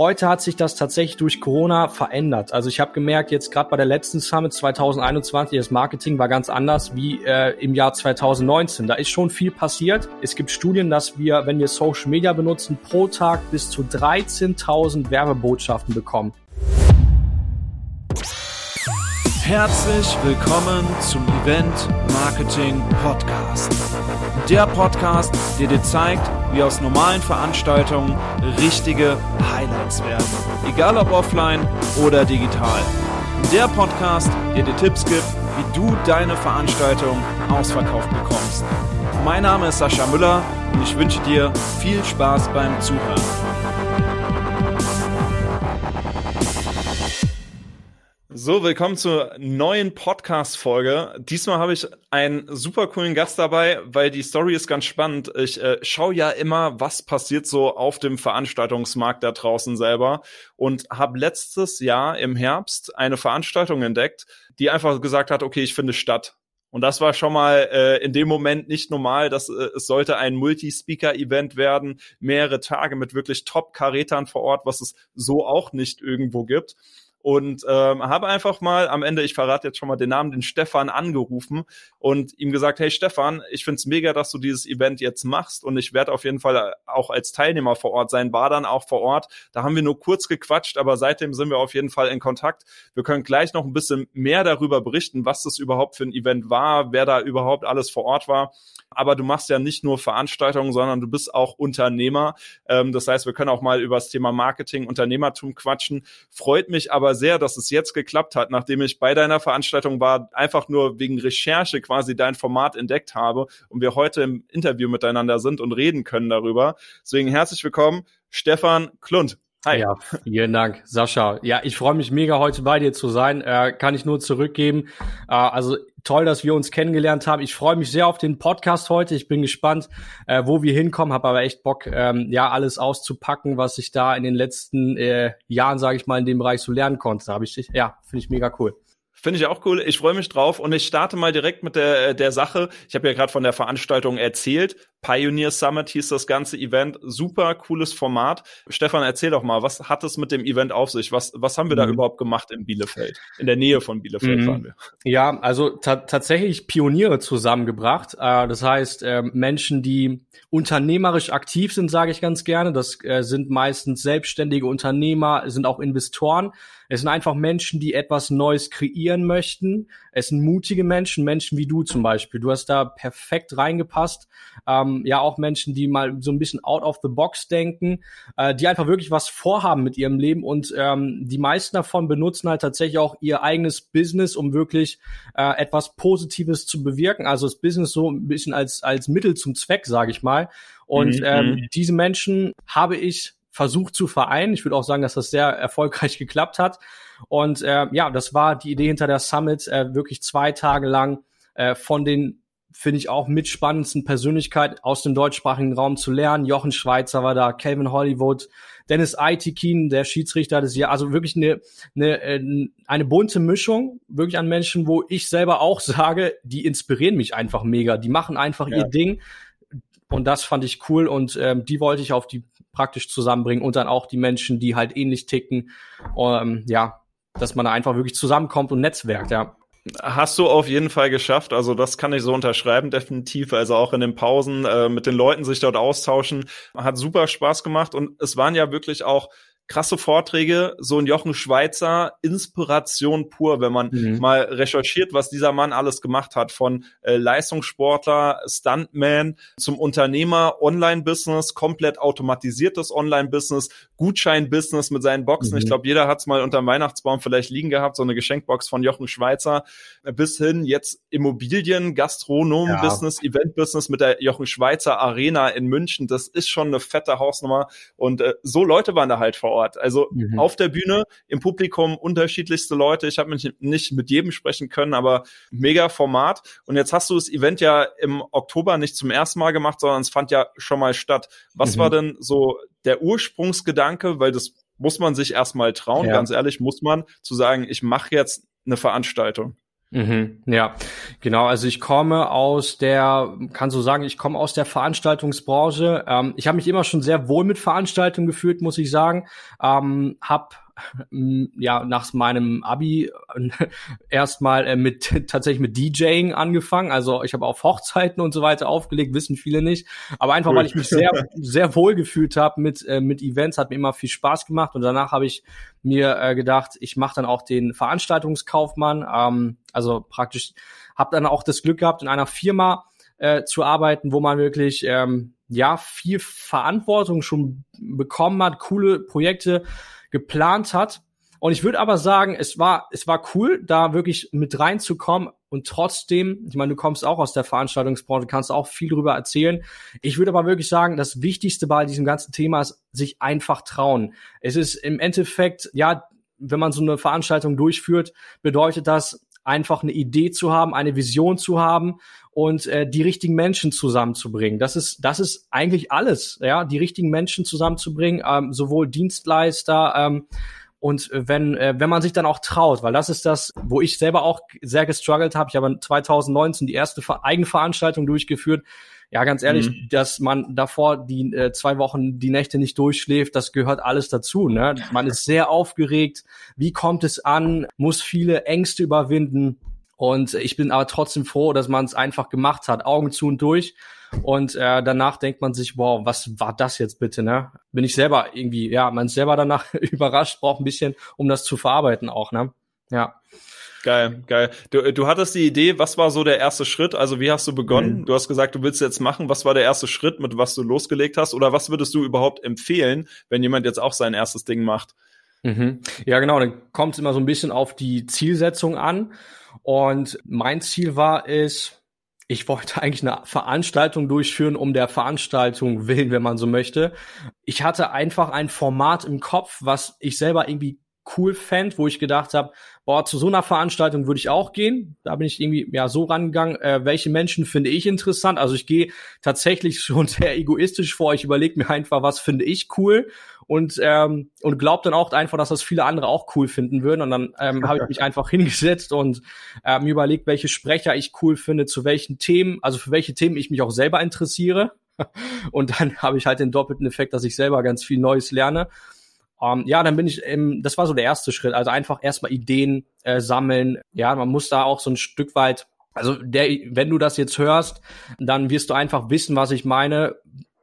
Heute hat sich das tatsächlich durch Corona verändert. Also ich habe gemerkt, jetzt gerade bei der letzten Summit 2021, das Marketing war ganz anders wie äh, im Jahr 2019. Da ist schon viel passiert. Es gibt Studien, dass wir, wenn wir Social Media benutzen, pro Tag bis zu 13.000 Werbebotschaften bekommen. Herzlich willkommen zum Event Marketing Podcast. Der Podcast, der dir zeigt, wie aus normalen Veranstaltungen richtige Highlights werden. Egal ob offline oder digital. Der Podcast, der dir Tipps gibt, wie du deine Veranstaltung ausverkauft bekommst. Mein Name ist Sascha Müller und ich wünsche dir viel Spaß beim Zuhören. So, willkommen zur neuen Podcast-Folge. Diesmal habe ich einen super coolen Gast dabei, weil die Story ist ganz spannend. Ich äh, schaue ja immer, was passiert so auf dem Veranstaltungsmarkt da draußen selber und habe letztes Jahr im Herbst eine Veranstaltung entdeckt, die einfach gesagt hat, okay, ich finde statt. Und das war schon mal äh, in dem Moment nicht normal, dass äh, es sollte ein Multi-Speaker-Event werden, mehrere Tage mit wirklich Top-Karätern vor Ort, was es so auch nicht irgendwo gibt und ähm, habe einfach mal am Ende, ich verrate jetzt schon mal den Namen, den Stefan angerufen und ihm gesagt, hey Stefan, ich find's mega, dass du dieses Event jetzt machst und ich werde auf jeden Fall auch als Teilnehmer vor Ort sein, war dann auch vor Ort. Da haben wir nur kurz gequatscht, aber seitdem sind wir auf jeden Fall in Kontakt. Wir können gleich noch ein bisschen mehr darüber berichten, was das überhaupt für ein Event war, wer da überhaupt alles vor Ort war. Aber du machst ja nicht nur Veranstaltungen, sondern du bist auch Unternehmer. Ähm, das heißt, wir können auch mal über das Thema Marketing, Unternehmertum quatschen. Freut mich aber sehr, dass es jetzt geklappt hat, nachdem ich bei deiner Veranstaltung war, einfach nur wegen Recherche quasi dein Format entdeckt habe und wir heute im Interview miteinander sind und reden können darüber. Deswegen herzlich willkommen, Stefan Klund. Hi. Ja, vielen Dank, Sascha. Ja, ich freue mich mega, heute bei dir zu sein. Äh, kann ich nur zurückgeben. Äh, also toll, dass wir uns kennengelernt haben. Ich freue mich sehr auf den Podcast heute. Ich bin gespannt, äh, wo wir hinkommen. Habe aber echt Bock, ähm, ja, alles auszupacken, was ich da in den letzten äh, Jahren, sage ich mal, in dem Bereich so lernen konnte. Habe ich, ja, finde ich mega cool. Finde ich auch cool. Ich freue mich drauf und ich starte mal direkt mit der, der Sache. Ich habe ja gerade von der Veranstaltung erzählt. Pioneer Summit hieß das ganze Event. Super cooles Format. Stefan, erzähl doch mal, was hat es mit dem Event auf sich? Was, was haben wir mhm. da überhaupt gemacht in Bielefeld? In der Nähe von Bielefeld mhm. waren wir. Ja, also tatsächlich Pioniere zusammengebracht. Äh, das heißt, äh, Menschen, die unternehmerisch aktiv sind, sage ich ganz gerne. Das äh, sind meistens selbstständige Unternehmer, sind auch Investoren es sind einfach Menschen, die etwas Neues kreieren möchten. Es sind mutige Menschen, Menschen wie du zum Beispiel. Du hast da perfekt reingepasst. Ähm, ja, auch Menschen, die mal so ein bisschen out of the box denken, äh, die einfach wirklich was vorhaben mit ihrem Leben und ähm, die meisten davon benutzen halt tatsächlich auch ihr eigenes Business, um wirklich äh, etwas Positives zu bewirken. Also das Business so ein bisschen als als Mittel zum Zweck, sage ich mal. Und mhm. ähm, diese Menschen habe ich versucht zu vereinen. Ich würde auch sagen, dass das sehr erfolgreich geklappt hat. Und äh, ja, das war die Idee hinter der Summit, äh, wirklich zwei Tage lang äh, von den finde ich auch mit spannendsten Persönlichkeiten aus dem deutschsprachigen Raum zu lernen. Jochen Schweizer war da, Calvin Hollywood, Dennis Aitikin, der Schiedsrichter des Jahres. Also wirklich eine, eine, äh, eine bunte Mischung, wirklich an Menschen, wo ich selber auch sage, die inspirieren mich einfach mega. Die machen einfach ja. ihr Ding. Und das fand ich cool und ähm, die wollte ich auf die praktisch zusammenbringen und dann auch die Menschen, die halt ähnlich ticken. Ähm, ja, dass man da einfach wirklich zusammenkommt und netzwerkt, ja. Hast du auf jeden Fall geschafft. Also das kann ich so unterschreiben, definitiv. Also auch in den Pausen äh, mit den Leuten sich dort austauschen. Hat super Spaß gemacht und es waren ja wirklich auch krasse Vorträge, so ein Jochen Schweizer, Inspiration pur, wenn man mhm. mal recherchiert, was dieser Mann alles gemacht hat, von äh, Leistungssportler, Stuntman zum Unternehmer, Online-Business, komplett automatisiertes Online-Business, Gutschein-Business mit seinen Boxen. Mhm. Ich glaube, jeder hat es mal unterm Weihnachtsbaum vielleicht liegen gehabt, so eine Geschenkbox von Jochen Schweizer, bis hin jetzt Immobilien, Gastronomen-Business, ja. Event-Business mit der Jochen Schweizer Arena in München. Das ist schon eine fette Hausnummer. Und äh, so Leute waren da halt vor Ort. Also mhm. auf der Bühne, im Publikum unterschiedlichste Leute. Ich habe mich nicht mit jedem sprechen können, aber mega Format. Und jetzt hast du das Event ja im Oktober nicht zum ersten Mal gemacht, sondern es fand ja schon mal statt. Was mhm. war denn so der Ursprungsgedanke, weil das muss man sich erstmal trauen, ja. ganz ehrlich, muss man zu sagen, ich mache jetzt eine Veranstaltung. Mhm, ja, genau. Also ich komme aus der, kann so sagen, ich komme aus der Veranstaltungsbranche. Ähm, ich habe mich immer schon sehr wohl mit Veranstaltungen gefühlt, muss ich sagen. Ähm, hab ja nach meinem Abi erstmal äh, mit tatsächlich mit DJing angefangen. Also ich habe auf Hochzeiten und so weiter aufgelegt, wissen viele nicht. Aber einfach, weil ich mich sehr sehr wohl gefühlt habe mit äh, mit Events, hat mir immer viel Spaß gemacht. Und danach habe ich mir äh, gedacht, ich mache dann auch den Veranstaltungskaufmann. Ähm, also praktisch habe dann auch das Glück gehabt, in einer Firma äh, zu arbeiten, wo man wirklich ähm, ja viel Verantwortung schon bekommen hat, coole Projekte geplant hat. Und ich würde aber sagen, es war, es war cool, da wirklich mit reinzukommen und trotzdem, ich meine, du kommst auch aus der Veranstaltungsbranche, kannst auch viel drüber erzählen. Ich würde aber wirklich sagen, das Wichtigste bei diesem ganzen Thema ist, sich einfach trauen. Es ist im Endeffekt, ja, wenn man so eine Veranstaltung durchführt, bedeutet das, einfach eine Idee zu haben, eine Vision zu haben und äh, die richtigen Menschen zusammenzubringen. Das ist, das ist eigentlich alles, ja, die richtigen Menschen zusammenzubringen, ähm, sowohl Dienstleister, ähm, und wenn, äh, wenn man sich dann auch traut, weil das ist das, wo ich selber auch sehr gestruggelt habe. Ich habe 2019 die erste Eigenveranstaltung durchgeführt. Ja, ganz ehrlich, mhm. dass man davor die äh, zwei Wochen die Nächte nicht durchschläft, das gehört alles dazu. Ne? Man ist sehr aufgeregt. Wie kommt es an? Muss viele Ängste überwinden. Und ich bin aber trotzdem froh, dass man es einfach gemacht hat, Augen zu und durch. Und äh, danach denkt man sich, wow, was war das jetzt bitte, ne? Bin ich selber irgendwie, ja, man ist selber danach überrascht, braucht ein bisschen, um das zu verarbeiten auch, ne? Ja. Geil, geil. Du, du hattest die Idee, was war so der erste Schritt? Also wie hast du begonnen? Mhm. Du hast gesagt, du willst jetzt machen. Was war der erste Schritt, mit was du losgelegt hast? Oder was würdest du überhaupt empfehlen, wenn jemand jetzt auch sein erstes Ding macht? Mhm. Ja, genau. Dann kommt es immer so ein bisschen auf die Zielsetzung an. Und mein Ziel war es, ich wollte eigentlich eine Veranstaltung durchführen, um der Veranstaltung willen, wenn man so möchte. Ich hatte einfach ein Format im Kopf, was ich selber irgendwie cool fände, wo ich gedacht habe, boah, zu so einer Veranstaltung würde ich auch gehen. Da bin ich irgendwie ja so rangegangen, äh, welche Menschen finde ich interessant. Also ich gehe tatsächlich schon sehr egoistisch vor. Ich überlege mir einfach, was finde ich cool und ähm, und glaube dann auch einfach, dass das viele andere auch cool finden würden. Und dann ähm, habe ich mich einfach hingesetzt und äh, mir überlegt, welche Sprecher ich cool finde, zu welchen Themen, also für welche Themen ich mich auch selber interessiere. Und dann habe ich halt den doppelten Effekt, dass ich selber ganz viel Neues lerne. Um, ähm, ja, dann bin ich, ähm, das war so der erste Schritt. Also einfach erstmal Ideen äh, sammeln. Ja, man muss da auch so ein Stück weit, also der, wenn du das jetzt hörst, dann wirst du einfach wissen, was ich meine.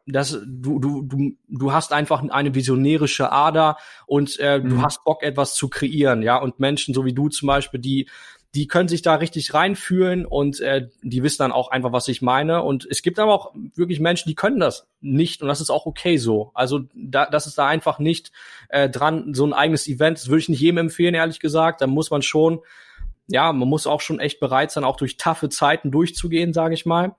Dass du, du, du, du hast einfach eine visionärische Ader und äh, mhm. du hast Bock, etwas zu kreieren, ja. Und Menschen, so wie du zum Beispiel, die die können sich da richtig reinfühlen und äh, die wissen dann auch einfach, was ich meine. Und es gibt aber auch wirklich Menschen, die können das nicht und das ist auch okay so. Also da, das ist da einfach nicht äh, dran, so ein eigenes Event, das würde ich nicht jedem empfehlen, ehrlich gesagt. Da muss man schon, ja, man muss auch schon echt bereit sein, auch durch taffe Zeiten durchzugehen, sage ich mal.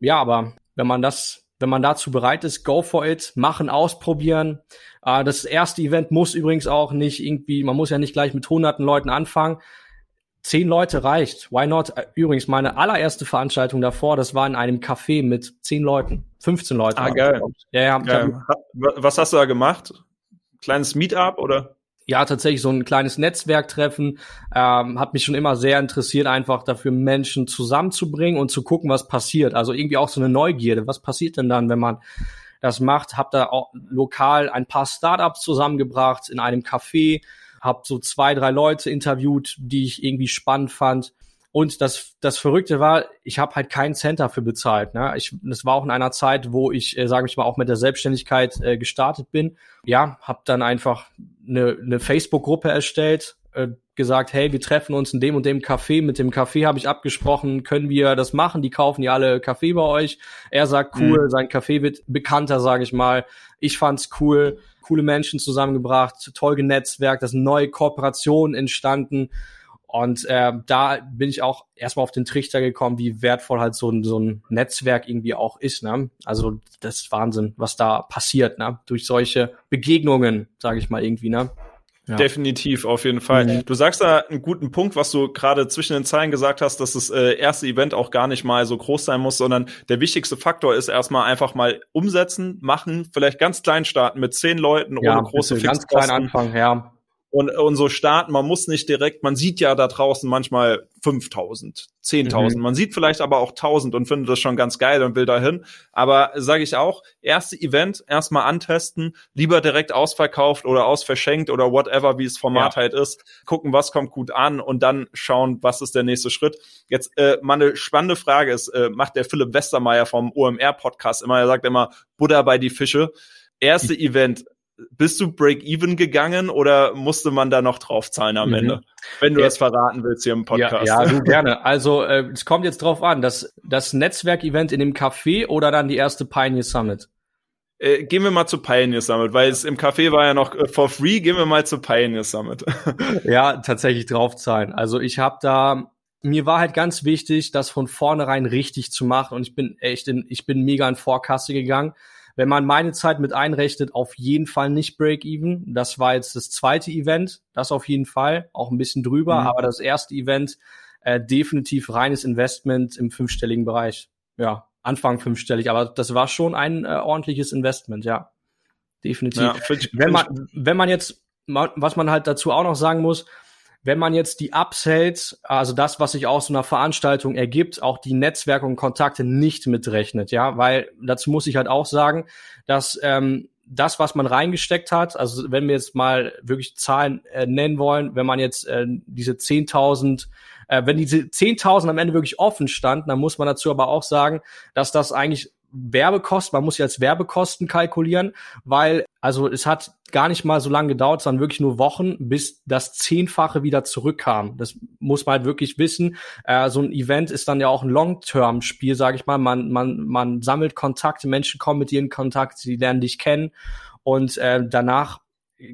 Ja, aber wenn man das wenn man dazu bereit ist, go for it, machen, ausprobieren. Äh, das erste Event muss übrigens auch nicht irgendwie, man muss ja nicht gleich mit hunderten Leuten anfangen zehn Leute reicht. Why not? Übrigens, meine allererste Veranstaltung davor, das war in einem Café mit zehn Leuten, 15 Leuten. Ah, geil. Ja, ja. Geil. Was hast du da gemacht? Kleines Meetup oder? Ja, tatsächlich so ein kleines Netzwerktreffen. Ähm, hat mich schon immer sehr interessiert, einfach dafür Menschen zusammenzubringen und zu gucken, was passiert. Also irgendwie auch so eine Neugierde. Was passiert denn dann, wenn man das macht? Hab da auch lokal ein paar Startups zusammengebracht in einem Café habe so zwei, drei Leute interviewt, die ich irgendwie spannend fand. Und das, das Verrückte war, ich habe halt keinen Cent dafür bezahlt. Ne? Ich, das war auch in einer Zeit, wo ich, äh, sage ich mal, auch mit der Selbstständigkeit äh, gestartet bin. Ja, habe dann einfach eine, eine Facebook-Gruppe erstellt, äh, gesagt, hey, wir treffen uns in dem und dem Café. Mit dem Café habe ich abgesprochen, können wir das machen? Die kaufen ja alle Kaffee bei euch. Er sagt, cool, mhm. sein Kaffee wird bekannter, sage ich mal. Ich fand's cool coole Menschen zusammengebracht, toll genetzwerkt, da sind neue Kooperationen entstanden. Und äh, da bin ich auch erstmal auf den Trichter gekommen, wie wertvoll halt so ein, so ein Netzwerk irgendwie auch ist. Ne? Also das ist Wahnsinn, was da passiert, ne? durch solche Begegnungen, sage ich mal irgendwie. Ne? Ja. Definitiv, auf jeden Fall. Mhm. Du sagst da einen guten Punkt, was du gerade zwischen den Zeilen gesagt hast, dass das äh, erste Event auch gar nicht mal so groß sein muss, sondern der wichtigste Faktor ist erstmal einfach mal umsetzen, machen, vielleicht ganz klein starten mit zehn Leuten ja, ohne große Ganz klein anfangen, ja. Und, und so starten. Man muss nicht direkt, man sieht ja da draußen manchmal 5000, 10.000. Mhm. Man sieht vielleicht aber auch 1000 und findet das schon ganz geil und will dahin. Aber sage ich auch, erste Event erstmal antesten, lieber direkt ausverkauft oder ausverschenkt oder whatever, wie es Format ja. halt ist. Gucken, was kommt gut an und dann schauen, was ist der nächste Schritt. Jetzt äh, mal eine spannende Frage ist, äh, macht der Philipp Westermeier vom OMR-Podcast immer, er sagt immer, Buddha bei die Fische. Erste Event, bist du Break-Even gegangen oder musste man da noch draufzahlen am mhm. Ende? Wenn du ja. das verraten willst hier im Podcast. Ja, ja du gerne. Also äh, es kommt jetzt drauf an, das, das Netzwerk-Event in dem Café oder dann die erste Pioneer Summit? Äh, gehen wir mal zu Pioneer Summit, weil es im Café war ja noch äh, for free. Gehen wir mal zu Pioneer Summit. ja, tatsächlich draufzahlen. Also ich habe da mir war halt ganz wichtig, das von vornherein richtig zu machen und ich bin echt in, ich bin mega in Vorkasse gegangen wenn man meine Zeit mit einrechnet, auf jeden Fall nicht Break-Even. Das war jetzt das zweite Event, das auf jeden Fall, auch ein bisschen drüber, mhm. aber das erste Event äh, definitiv reines Investment im fünfstelligen Bereich. Ja, Anfang fünfstellig, aber das war schon ein äh, ordentliches Investment, ja. Definitiv. Ja, wenn man, wenn man jetzt, was man halt dazu auch noch sagen muss, wenn man jetzt die Upsells, also das, was sich aus so einer Veranstaltung ergibt, auch die Netzwerke und Kontakte nicht mitrechnet, ja, weil dazu muss ich halt auch sagen, dass ähm, das, was man reingesteckt hat, also wenn wir jetzt mal wirklich Zahlen äh, nennen wollen, wenn man jetzt äh, diese 10.000, äh, wenn diese 10.000 am Ende wirklich offen standen, dann muss man dazu aber auch sagen, dass das eigentlich Werbekosten, man muss als Werbekosten kalkulieren, weil also es hat gar nicht mal so lange gedauert, sondern wirklich nur Wochen, bis das Zehnfache wieder zurückkam. Das muss man halt wirklich wissen. Äh, so ein Event ist dann ja auch ein Long-Term-Spiel, sage ich mal. Man, man, man sammelt Kontakte, Menschen kommen mit dir in Kontakt, sie lernen dich kennen und äh, danach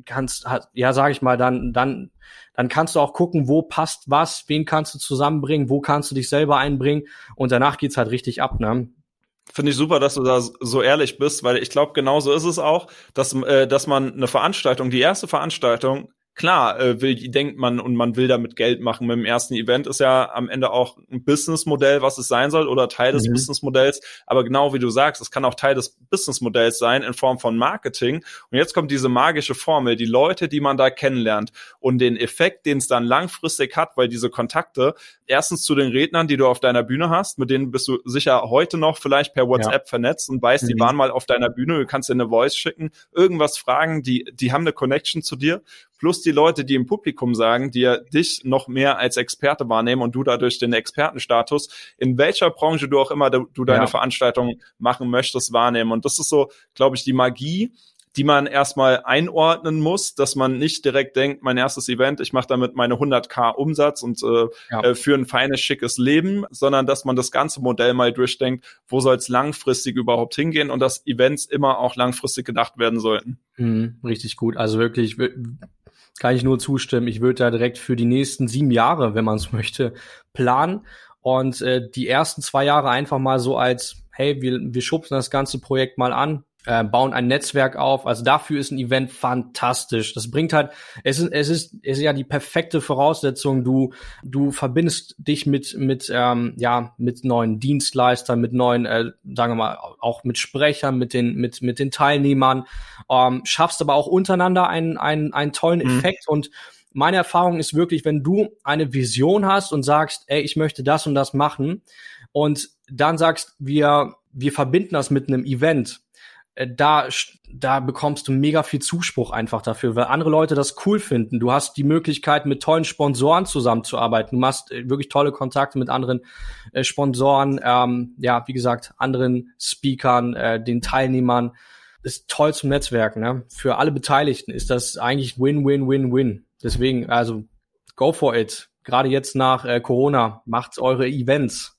kannst, ja, sage ich mal, dann, dann, dann kannst du auch gucken, wo passt was, wen kannst du zusammenbringen, wo kannst du dich selber einbringen und danach geht's halt richtig ab, ne? Finde ich super, dass du da so ehrlich bist, weil ich glaube, genauso ist es auch, dass, äh, dass man eine Veranstaltung, die erste Veranstaltung, klar, äh, will, denkt man und man will damit Geld machen. Mit dem ersten Event ist ja am Ende auch ein Businessmodell, was es sein soll oder Teil des mhm. Businessmodells. Aber genau wie du sagst, es kann auch Teil des Businessmodells sein in Form von Marketing. Und jetzt kommt diese magische Formel, die Leute, die man da kennenlernt und den Effekt, den es dann langfristig hat, weil diese Kontakte erstens zu den Rednern, die du auf deiner Bühne hast, mit denen bist du sicher heute noch vielleicht per WhatsApp ja. vernetzt und weißt, mhm. die waren mal auf deiner Bühne, du kannst dir eine Voice schicken, irgendwas fragen, die, die haben eine Connection zu dir plus die Leute, die im Publikum sagen, die ja dich noch mehr als Experte wahrnehmen und du dadurch den Expertenstatus, in welcher Branche du auch immer du, du deine ja. Veranstaltung machen möchtest, wahrnehmen. Und das ist so, glaube ich, die Magie, die man erstmal einordnen muss, dass man nicht direkt denkt, mein erstes Event, ich mache damit meine 100k Umsatz und äh, ja. äh, für ein feines, schickes Leben, sondern dass man das ganze Modell mal durchdenkt, wo soll es langfristig überhaupt hingehen und dass Events immer auch langfristig gedacht werden sollten. Mhm, richtig gut. Also wirklich, kann ich nur zustimmen. Ich würde da direkt für die nächsten sieben Jahre, wenn man es möchte, planen und äh, die ersten zwei Jahre einfach mal so als, hey, wir, wir schubsen das ganze Projekt mal an, äh, bauen ein Netzwerk auf. Also dafür ist ein Event fantastisch. Das bringt halt, es ist, es ist, es ist ja die perfekte Voraussetzung. Du, du verbindest dich mit, mit, ähm, ja, mit neuen Dienstleistern, mit neuen, äh, sagen wir mal, auch mit Sprechern, mit den, mit, mit den Teilnehmern, ähm, schaffst aber auch untereinander einen, einen, einen tollen mhm. Effekt und meine Erfahrung ist wirklich, wenn du eine Vision hast und sagst, ey, ich möchte das und das machen und dann sagst, wir, wir verbinden das mit einem Event, da, da bekommst du mega viel Zuspruch einfach dafür, weil andere Leute das cool finden. Du hast die Möglichkeit, mit tollen Sponsoren zusammenzuarbeiten. Du machst äh, wirklich tolle Kontakte mit anderen äh, Sponsoren, ähm, ja, wie gesagt, anderen Speakern, äh, den Teilnehmern. Ist toll zum Netzwerken. Ne? Für alle Beteiligten ist das eigentlich Win-Win-Win-Win. Deswegen, also go for it. Gerade jetzt nach äh, Corona, macht eure Events.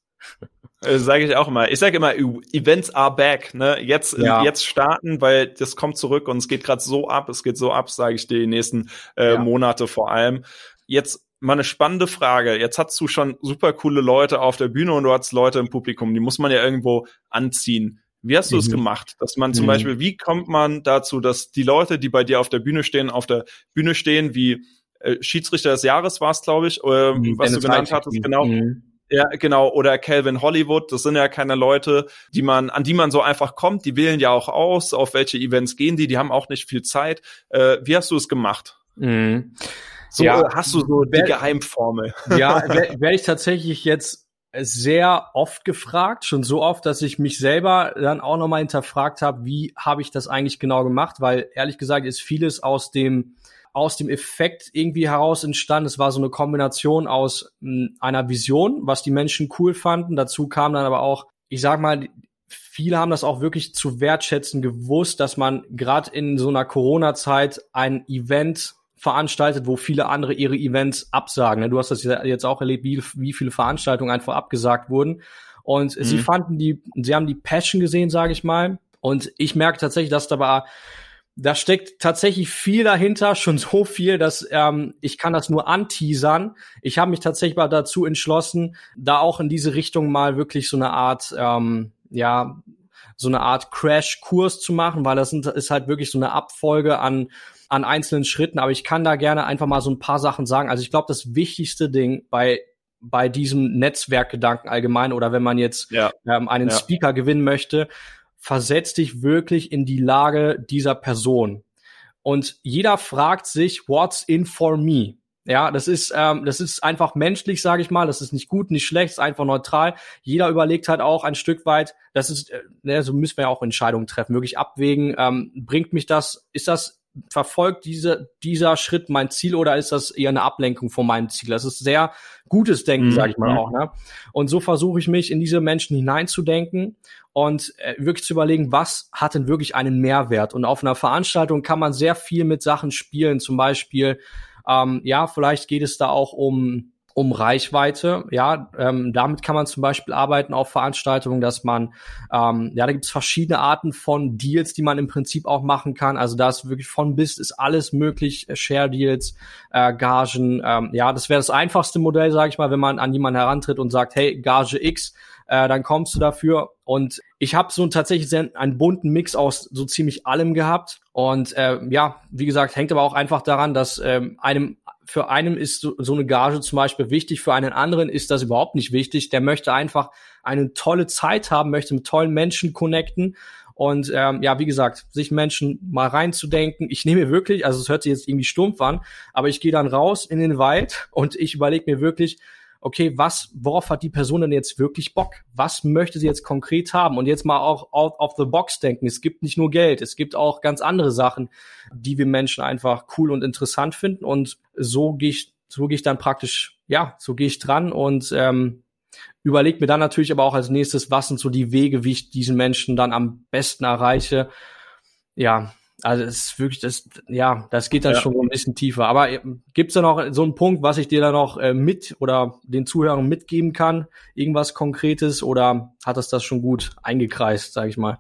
Äh, sage ich auch immer. Ich sage immer, Events are back. Ne? Jetzt, ja. jetzt starten, weil das kommt zurück und es geht gerade so ab. Es geht so ab, sage ich dir, die nächsten äh, ja. Monate vor allem. Jetzt mal eine spannende Frage. Jetzt hast du schon super coole Leute auf der Bühne und du hast Leute im Publikum. Die muss man ja irgendwo anziehen. Wie hast du es mhm. gemacht? Dass man zum mhm. Beispiel, wie kommt man dazu, dass die Leute, die bei dir auf der Bühne stehen, auf der Bühne stehen, wie äh, Schiedsrichter des Jahres war es, glaube ich, äh, mhm. was du genannt hattest, genau. Mhm. Ja, genau. Oder Calvin Hollywood. Das sind ja keine Leute, die man, an die man so einfach kommt. Die wählen ja auch aus, auf welche Events gehen die. Die haben auch nicht viel Zeit. Äh, wie hast du es gemacht? Mhm. So ja, hast du so die Geheimformel. Ja, werde werd ich tatsächlich jetzt sehr oft gefragt, schon so oft, dass ich mich selber dann auch nochmal hinterfragt habe, wie habe ich das eigentlich genau gemacht, weil ehrlich gesagt ist vieles aus dem aus dem Effekt irgendwie heraus entstanden. Es war so eine Kombination aus mh, hm, einer Vision, was die Menschen cool fanden. Dazu kam dann aber auch, ich sag mal, viele haben das auch wirklich zu wertschätzen gewusst, dass man gerade in so einer Corona-Zeit ein Event veranstaltet, wo viele andere ihre Events absagen. Du hast das jetzt auch erlebt, wie, wie viele Veranstaltungen einfach abgesagt wurden. Und mhm. sie fanden die, sie haben die Passion gesehen, sage ich mal. Und ich merke tatsächlich, dass da war, da steckt tatsächlich viel dahinter, schon so viel, dass ähm, ich kann das nur anteasern. Ich habe mich tatsächlich mal dazu entschlossen, da auch in diese Richtung mal wirklich so eine Art, ähm, ja, so eine Art Crash-Kurs zu machen, weil das ist halt wirklich so eine Abfolge an an einzelnen Schritten, aber ich kann da gerne einfach mal so ein paar Sachen sagen. Also ich glaube, das wichtigste Ding bei bei diesem Netzwerkgedanken allgemein oder wenn man jetzt ja. ähm, einen ja. Speaker gewinnen möchte, versetz dich wirklich in die Lage dieser Person. Und jeder fragt sich, what's in for me? Ja, das ist, ähm, das ist einfach menschlich, sage ich mal. Das ist nicht gut, nicht schlecht, ist einfach neutral. Jeder überlegt halt auch ein Stück weit, das ist, äh, ne, so müssen wir ja auch Entscheidungen treffen, wirklich abwägen. Ähm, bringt mich das, ist das verfolgt diese, dieser Schritt mein Ziel oder ist das eher eine Ablenkung von meinem Ziel? Das ist sehr gutes Denken, mhm. sage ich mal auch. Ne? Und so versuche ich mich in diese Menschen hineinzudenken und äh, wirklich zu überlegen, was hat denn wirklich einen Mehrwert? Und auf einer Veranstaltung kann man sehr viel mit Sachen spielen, zum Beispiel, ähm, ja, vielleicht geht es da auch um um Reichweite. Ja, ähm, damit kann man zum Beispiel arbeiten auf Veranstaltungen, dass man, ähm, ja, da gibt es verschiedene Arten von Deals, die man im Prinzip auch machen kann. Also da ist wirklich von bis ist alles möglich, äh, Share Deals, äh, Gagen. Ähm, ja, das wäre das einfachste Modell, sage ich mal, wenn man an jemanden herantritt und sagt, hey, Gage X, äh, dann kommst du dafür. Und ich habe so tatsächlich einen bunten Mix aus so ziemlich allem gehabt. Und äh, ja, wie gesagt, hängt aber auch einfach daran, dass ähm, einem für einen ist so, so eine Gage zum Beispiel wichtig, für einen anderen ist das überhaupt nicht wichtig. Der möchte einfach eine tolle Zeit haben, möchte mit tollen Menschen connecten. Und ähm, ja, wie gesagt, sich Menschen mal reinzudenken. Ich nehme mir wirklich, also es hört sich jetzt irgendwie stumpf an, aber ich gehe dann raus in den Wald und ich überlege mir wirklich, okay, was, worauf hat die Person denn jetzt wirklich Bock? Was möchte sie jetzt konkret haben? Und jetzt mal auch out of the box denken. Es gibt nicht nur Geld, es gibt auch ganz andere Sachen, die wir Menschen einfach cool und interessant finden. Und so gehe ich, so gehe ich dann praktisch, ja, so gehe ich dran und ähm, überlege mir dann natürlich aber auch als nächstes, was sind so die Wege, wie ich diesen Menschen dann am besten erreiche. Ja, also es ist wirklich das, ja, das geht dann ja. schon ein bisschen tiefer. Aber äh, gibt's da noch so einen Punkt, was ich dir da noch äh, mit oder den Zuhörern mitgeben kann? Irgendwas Konkretes oder hat das das schon gut eingekreist, sag ich mal?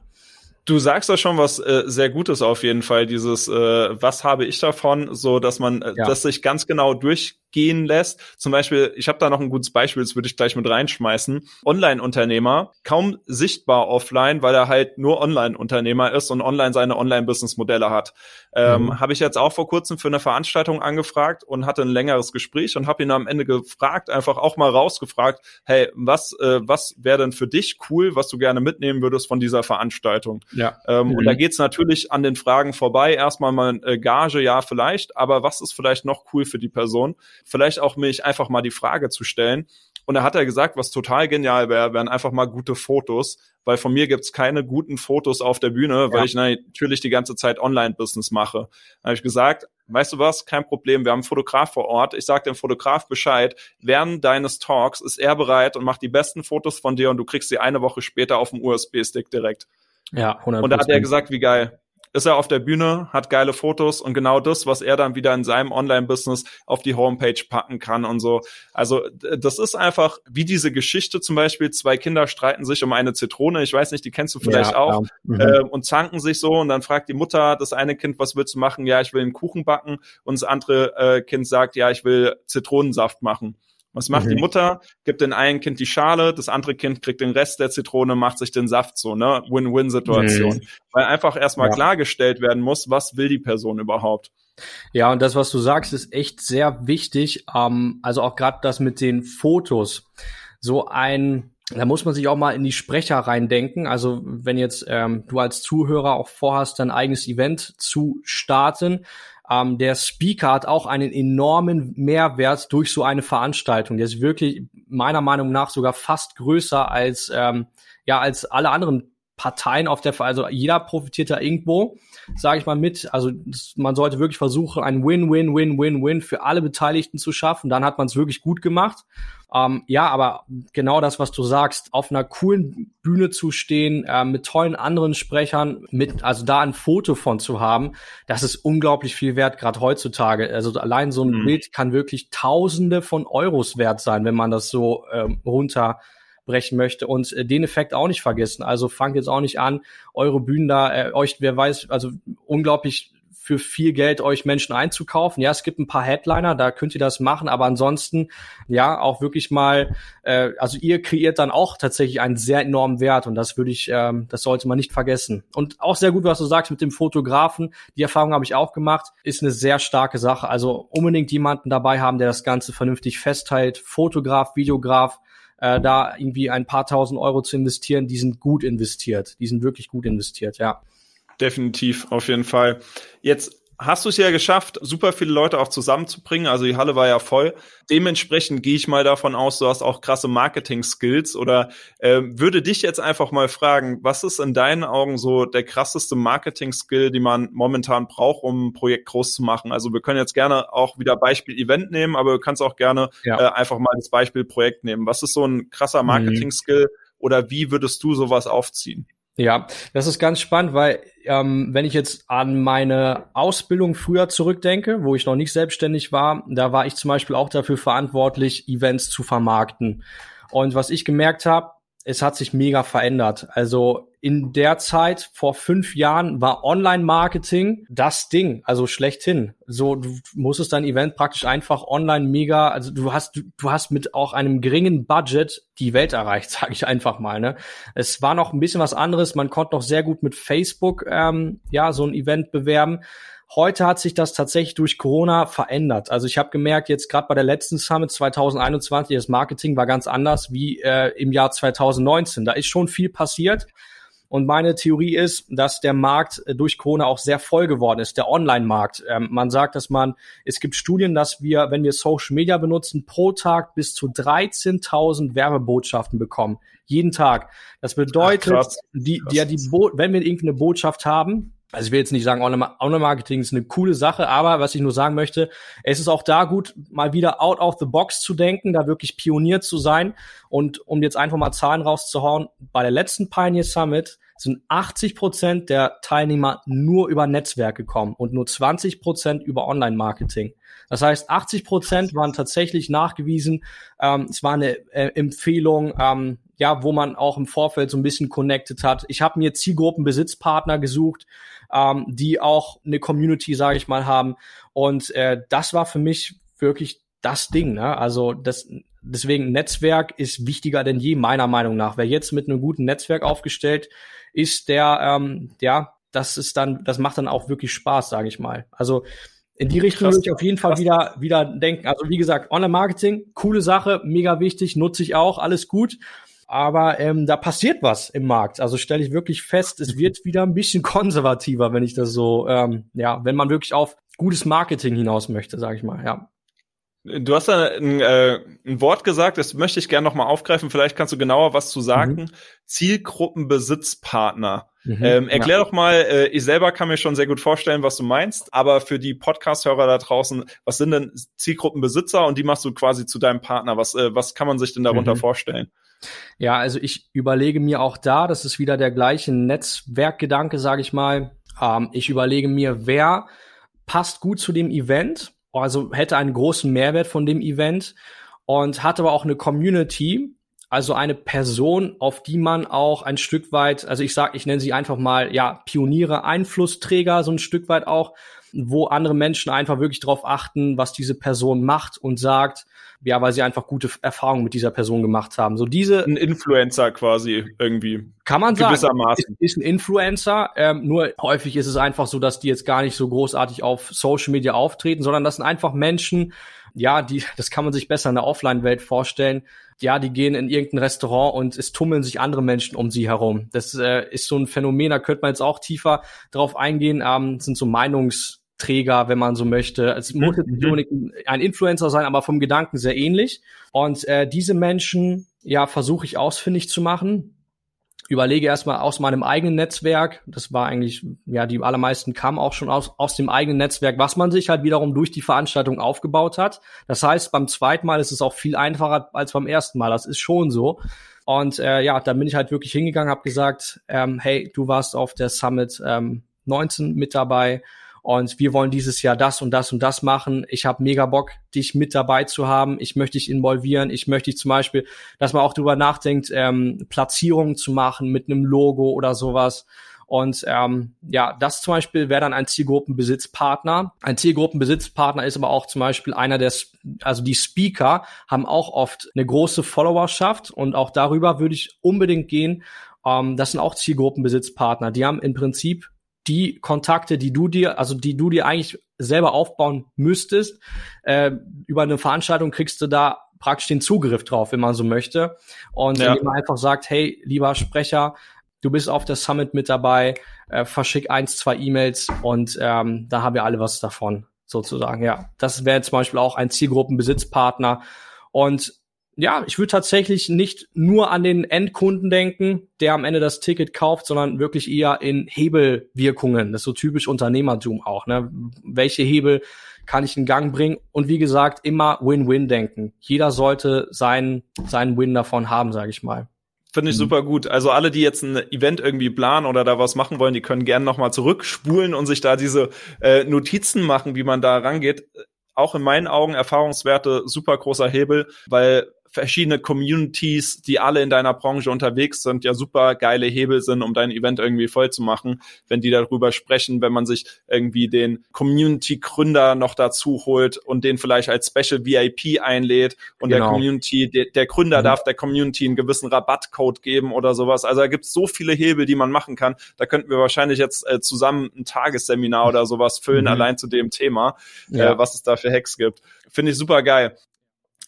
Du sagst da schon was äh, sehr Gutes auf jeden Fall, dieses äh, was habe ich davon, so dass man äh, ja. das sich ganz genau durch gehen lässt. Zum Beispiel, ich habe da noch ein gutes Beispiel, das würde ich gleich mit reinschmeißen. Online-Unternehmer, kaum sichtbar offline, weil er halt nur Online-Unternehmer ist und online seine Online-Business-Modelle hat. Ähm, mhm. Habe ich jetzt auch vor kurzem für eine Veranstaltung angefragt und hatte ein längeres Gespräch und habe ihn am Ende gefragt, einfach auch mal rausgefragt, hey, was, äh, was wäre denn für dich cool, was du gerne mitnehmen würdest von dieser Veranstaltung? Ja. Ähm, mhm. Und da geht's natürlich an den Fragen vorbei. Erstmal mal äh, Gage, ja, vielleicht, aber was ist vielleicht noch cool für die Person? Vielleicht auch mich einfach mal die Frage zu stellen. Und da hat er gesagt, was total genial wäre, wären einfach mal gute Fotos, weil von mir gibt's keine guten Fotos auf der Bühne, ja. weil ich natürlich die ganze Zeit Online-Business mache. Da habe ich gesagt, weißt du was, kein Problem, wir haben einen Fotograf vor Ort. Ich sage dem Fotograf Bescheid, während deines Talks ist er bereit und macht die besten Fotos von dir und du kriegst sie eine Woche später auf dem USB-Stick direkt. Ja, 100%. Und da hat er gesagt, wie geil ist er auf der Bühne, hat geile Fotos und genau das, was er dann wieder in seinem Online-Business auf die Homepage packen kann und so. Also das ist einfach wie diese Geschichte zum Beispiel, zwei Kinder streiten sich um eine Zitrone, ich weiß nicht, die kennst du vielleicht ja, auch, ja. Äh, und zanken sich so und dann fragt die Mutter das eine Kind, was willst du machen? Ja, ich will einen Kuchen backen und das andere äh, Kind sagt, ja, ich will Zitronensaft machen. Was macht mhm. die Mutter? Gibt den einen Kind die Schale, das andere Kind kriegt den Rest der Zitrone, macht sich den Saft so, ne? Win-Win-Situation. Mhm. Weil einfach erstmal ja. klargestellt werden muss, was will die Person überhaupt. Ja, und das, was du sagst, ist echt sehr wichtig. Ähm, also auch gerade das mit den Fotos. So ein, da muss man sich auch mal in die Sprecher reindenken. Also wenn jetzt ähm, du als Zuhörer auch vorhast, dein eigenes Event zu starten, ähm, der Speaker hat auch einen enormen Mehrwert durch so eine Veranstaltung. Der ist wirklich meiner Meinung nach sogar fast größer als ähm, ja als alle anderen Parteien auf der, also jeder profitiert da irgendwo, sage ich mal mit. Also man sollte wirklich versuchen, ein Win-Win-Win-Win-Win für alle Beteiligten zu schaffen. Dann hat man es wirklich gut gemacht. Ähm, ja, aber genau das, was du sagst, auf einer coolen Bühne zu stehen, äh, mit tollen anderen Sprechern, mit also da ein Foto von zu haben, das ist unglaublich viel wert, gerade heutzutage. Also allein so ein mhm. Bild kann wirklich Tausende von Euros wert sein, wenn man das so ähm, runter brechen möchte und äh, den Effekt auch nicht vergessen. Also fangt jetzt auch nicht an, eure Bühnen da, äh, euch, wer weiß, also unglaublich für viel Geld euch Menschen einzukaufen. Ja, es gibt ein paar Headliner, da könnt ihr das machen, aber ansonsten ja auch wirklich mal, äh, also ihr kreiert dann auch tatsächlich einen sehr enormen Wert und das würde ich, ähm, das sollte man nicht vergessen. Und auch sehr gut, was du sagst mit dem Fotografen, die Erfahrung habe ich auch gemacht, ist eine sehr starke Sache. Also unbedingt jemanden dabei haben, der das Ganze vernünftig festhält, Fotograf, Videograf, äh, da irgendwie ein paar tausend Euro zu investieren, die sind gut investiert. Die sind wirklich gut investiert, ja. Definitiv, auf jeden Fall. Jetzt hast du es ja geschafft, super viele Leute auch zusammenzubringen. Also die Halle war ja voll. Dementsprechend gehe ich mal davon aus, du hast auch krasse Marketing-Skills. Oder äh, würde dich jetzt einfach mal fragen, was ist in deinen Augen so der krasseste Marketing-Skill, die man momentan braucht, um ein Projekt groß zu machen? Also wir können jetzt gerne auch wieder Beispiel Event nehmen, aber du kannst auch gerne ja. äh, einfach mal das Beispiel Projekt nehmen. Was ist so ein krasser mhm. Marketing-Skill? Mhm. Oder wie würdest du sowas aufziehen? Ja, das ist ganz spannend, weil ähm, wenn ich jetzt an meine Ausbildung früher zurückdenke, wo ich noch nicht selbstständig war, da war ich zum Beispiel auch dafür verantwortlich, Events zu vermarkten. Und was ich gemerkt habe, es hat sich mega verändert. Also in der Zeit vor fünf Jahren war Online-Marketing das Ding, also schlechthin. So, du musstest dein Event praktisch einfach online mega, also du hast, du, du hast mit auch einem geringen Budget die Welt erreicht, sage ich einfach mal. Ne? Es war noch ein bisschen was anderes. Man konnte noch sehr gut mit Facebook ähm, ja so ein Event bewerben. Heute hat sich das tatsächlich durch Corona verändert. Also ich habe gemerkt, jetzt gerade bei der letzten Summit 2021, das Marketing war ganz anders wie äh, im Jahr 2019. Da ist schon viel passiert. Und meine Theorie ist, dass der Markt äh, durch Corona auch sehr voll geworden ist, der Online-Markt. Ähm, man sagt, dass man, es gibt Studien, dass wir, wenn wir Social Media benutzen, pro Tag bis zu 13.000 Werbebotschaften bekommen. Jeden Tag. Das bedeutet, Ach, die, die, ja, die, Bo wenn wir irgendeine Botschaft haben, also ich will jetzt nicht sagen, Online-Marketing ist eine coole Sache, aber was ich nur sagen möchte, es ist auch da gut, mal wieder out of the box zu denken, da wirklich Pionier zu sein. Und um jetzt einfach mal Zahlen rauszuhauen, bei der letzten Pioneer Summit sind 80 Prozent der Teilnehmer nur über Netzwerk gekommen und nur 20 Prozent über Online-Marketing. Das heißt, 80 Prozent waren tatsächlich nachgewiesen. Ähm, es war eine äh, Empfehlung, ähm, ja, wo man auch im Vorfeld so ein bisschen connected hat. Ich habe mir Zielgruppenbesitzpartner gesucht, ähm, die auch eine Community, sage ich mal, haben. Und äh, das war für mich wirklich das Ding. Ne? Also das, deswegen Netzwerk ist wichtiger denn je meiner Meinung nach. Wer jetzt mit einem guten Netzwerk aufgestellt ist, der, ähm, ja, das ist dann, das macht dann auch wirklich Spaß, sage ich mal. Also in die Richtung würde ich auf jeden Fall wieder, wieder denken. Also wie gesagt, Online-Marketing, coole Sache, mega wichtig, nutze ich auch, alles gut aber ähm, da passiert was im Markt. Also stelle ich wirklich fest, es wird wieder ein bisschen konservativer, wenn ich das so, ähm, ja, wenn man wirklich auf gutes Marketing hinaus möchte, sage ich mal, ja. Du hast da ein, äh, ein Wort gesagt, das möchte ich gerne nochmal aufgreifen. Vielleicht kannst du genauer was zu sagen. Mhm. Zielgruppenbesitzpartner. Mhm, ähm, erklär ja. doch mal, äh, ich selber kann mir schon sehr gut vorstellen, was du meinst, aber für die Podcast-Hörer da draußen, was sind denn Zielgruppenbesitzer und die machst du quasi zu deinem Partner? Was, äh, was kann man sich denn darunter mhm. vorstellen? Ja, also ich überlege mir auch da, das ist wieder der gleiche Netzwerkgedanke, sage ich mal. Ähm, ich überlege mir, wer passt gut zu dem Event, also hätte einen großen Mehrwert von dem Event und hat aber auch eine Community, also eine Person, auf die man auch ein Stück weit, also ich sag, ich nenne sie einfach mal ja Pioniere, Einflussträger, so ein Stück weit auch, wo andere Menschen einfach wirklich darauf achten, was diese Person macht und sagt, ja, weil sie einfach gute Erfahrungen mit dieser Person gemacht haben. So diese ein Influencer quasi irgendwie. Kann man sagen, ist, ist ein Influencer. Ähm, nur häufig ist es einfach so, dass die jetzt gar nicht so großartig auf Social Media auftreten, sondern das sind einfach Menschen, ja, die, das kann man sich besser in der Offline-Welt vorstellen. Ja, die gehen in irgendein Restaurant und es tummeln sich andere Menschen um sie herum. Das äh, ist so ein Phänomen, da könnte man jetzt auch tiefer drauf eingehen. Ähm, sind so Meinungs Träger, wenn man so möchte. Es muss jetzt unbedingt ein Influencer sein, aber vom Gedanken sehr ähnlich. Und äh, diese Menschen, ja, versuche ich ausfindig zu machen. Überlege erstmal aus meinem eigenen Netzwerk. Das war eigentlich, ja, die allermeisten kamen auch schon aus, aus dem eigenen Netzwerk, was man sich halt wiederum durch die Veranstaltung aufgebaut hat. Das heißt, beim zweiten Mal ist es auch viel einfacher als beim ersten Mal. Das ist schon so. Und äh, ja, dann bin ich halt wirklich hingegangen, habe gesagt, ähm, hey, du warst auf der Summit ähm, 19 mit dabei und wir wollen dieses Jahr das und das und das machen. Ich habe mega Bock, dich mit dabei zu haben. Ich möchte dich involvieren. Ich möchte dich zum Beispiel, dass man auch drüber nachdenkt, ähm, Platzierungen zu machen mit einem Logo oder sowas. Und ähm, ja, das zum Beispiel wäre dann ein Zielgruppenbesitzpartner. Ein Zielgruppenbesitzpartner ist aber auch zum Beispiel einer der, also die Speaker haben auch oft eine große Followerschaft und auch darüber würde ich unbedingt gehen. Ähm, das sind auch Zielgruppenbesitzpartner. Die haben im Prinzip die Kontakte, die du dir, also die du dir eigentlich selber aufbauen müsstest, äh, über eine Veranstaltung kriegst du da praktisch den Zugriff drauf, wenn man so möchte. Und ja. indem man einfach sagt, hey, lieber Sprecher, du bist auf der Summit mit dabei, äh, verschick eins, zwei E-Mails und ähm, da haben wir alle was davon, sozusagen. Ja, das wäre zum Beispiel auch ein Zielgruppenbesitzpartner. Und ja, ich würde tatsächlich nicht nur an den Endkunden denken, der am Ende das Ticket kauft, sondern wirklich eher in Hebelwirkungen. Das ist so typisch Unternehmertum auch. Ne? Welche Hebel kann ich in Gang bringen? Und wie gesagt, immer Win-Win denken. Jeder sollte seinen, seinen Win davon haben, sage ich mal. Finde ich mhm. super gut. Also alle, die jetzt ein Event irgendwie planen oder da was machen wollen, die können gerne nochmal zurückspulen und sich da diese äh, Notizen machen, wie man da rangeht. Auch in meinen Augen Erfahrungswerte super großer Hebel, weil verschiedene Communities, die alle in deiner Branche unterwegs sind, ja super geile Hebel sind, um dein Event irgendwie voll zu machen, wenn die darüber sprechen, wenn man sich irgendwie den Community-Gründer noch dazu holt und den vielleicht als Special VIP einlädt und genau. der Community, der, der Gründer mhm. darf der Community einen gewissen Rabattcode geben oder sowas. Also da gibt es so viele Hebel, die man machen kann. Da könnten wir wahrscheinlich jetzt äh, zusammen ein Tagesseminar oder sowas füllen, mhm. allein zu dem Thema, ja. äh, was es da für Hacks gibt. Finde ich super geil.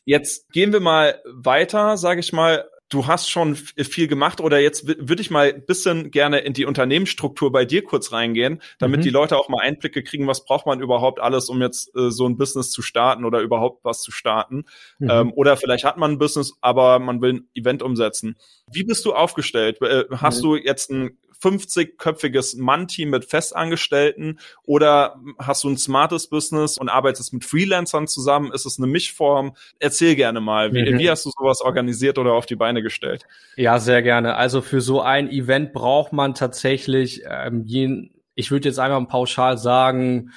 Jetzt gehen wir mal weiter, sage ich mal. Du hast schon viel gemacht oder jetzt würde ich mal ein bisschen gerne in die Unternehmensstruktur bei dir kurz reingehen, damit mhm. die Leute auch mal Einblicke kriegen, was braucht man überhaupt alles, um jetzt äh, so ein Business zu starten oder überhaupt was zu starten. Mhm. Ähm, oder vielleicht hat man ein Business, aber man will ein Event umsetzen. Wie bist du aufgestellt? Äh, hast mhm. du jetzt ein 50-köpfiges Mann-Team mit Festangestellten oder hast du ein smartes Business und arbeitest mit Freelancern zusammen? Ist es eine Mischform? Erzähl gerne mal, wie, mhm. wie hast du sowas organisiert oder auf die Beine gestellt? Ja, sehr gerne. Also für so ein Event braucht man tatsächlich ähm, jeden, ich würde jetzt einmal pauschal sagen,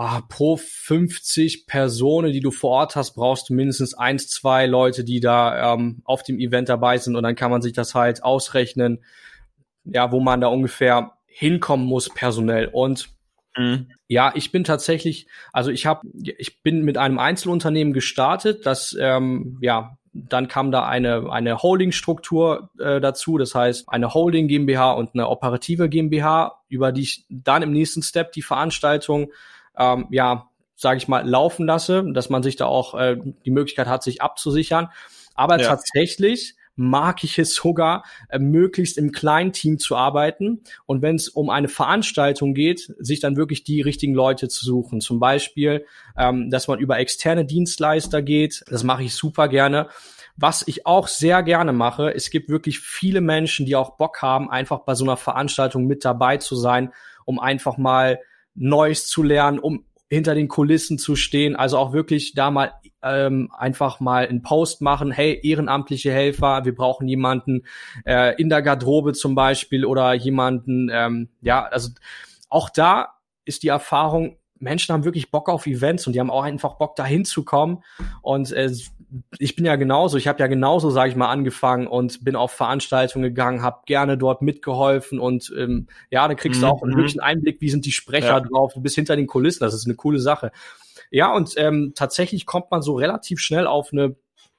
ah, pro 50 Personen, die du vor Ort hast, brauchst du mindestens eins, zwei Leute, die da ähm, auf dem Event dabei sind und dann kann man sich das halt ausrechnen, ja, wo man da ungefähr hinkommen muss personell. Und mhm. ja, ich bin tatsächlich, also ich habe, ich bin mit einem Einzelunternehmen gestartet, das ähm, ja dann kam da eine, eine Holdingstruktur äh, dazu, das heißt eine Holding GmbH und eine operative GmbH, über die ich dann im nächsten Step die Veranstaltung ähm, ja, sage ich mal, laufen lasse, dass man sich da auch äh, die Möglichkeit hat, sich abzusichern. Aber ja. tatsächlich mag ich es sogar, äh, möglichst im kleinen Team zu arbeiten. Und wenn es um eine Veranstaltung geht, sich dann wirklich die richtigen Leute zu suchen. Zum Beispiel, ähm, dass man über externe Dienstleister geht. Das mache ich super gerne. Was ich auch sehr gerne mache, es gibt wirklich viele Menschen, die auch Bock haben, einfach bei so einer Veranstaltung mit dabei zu sein, um einfach mal Neues zu lernen, um hinter den Kulissen zu stehen, also auch wirklich da mal ähm, einfach mal einen Post machen, hey, ehrenamtliche Helfer, wir brauchen jemanden äh, in der Garderobe zum Beispiel oder jemanden, ähm, ja, also auch da ist die Erfahrung, Menschen haben wirklich Bock auf Events und die haben auch einfach Bock dahin zu kommen und äh, ich bin ja genauso, ich habe ja genauso, sage ich mal, angefangen und bin auf Veranstaltungen gegangen, habe gerne dort mitgeholfen und ähm, ja, da kriegst mhm. du auch einen wirklichen Einblick, wie sind die Sprecher ja. drauf, du bist hinter den Kulissen, das ist eine coole Sache. Ja, und ähm, tatsächlich kommt man so relativ schnell auf eine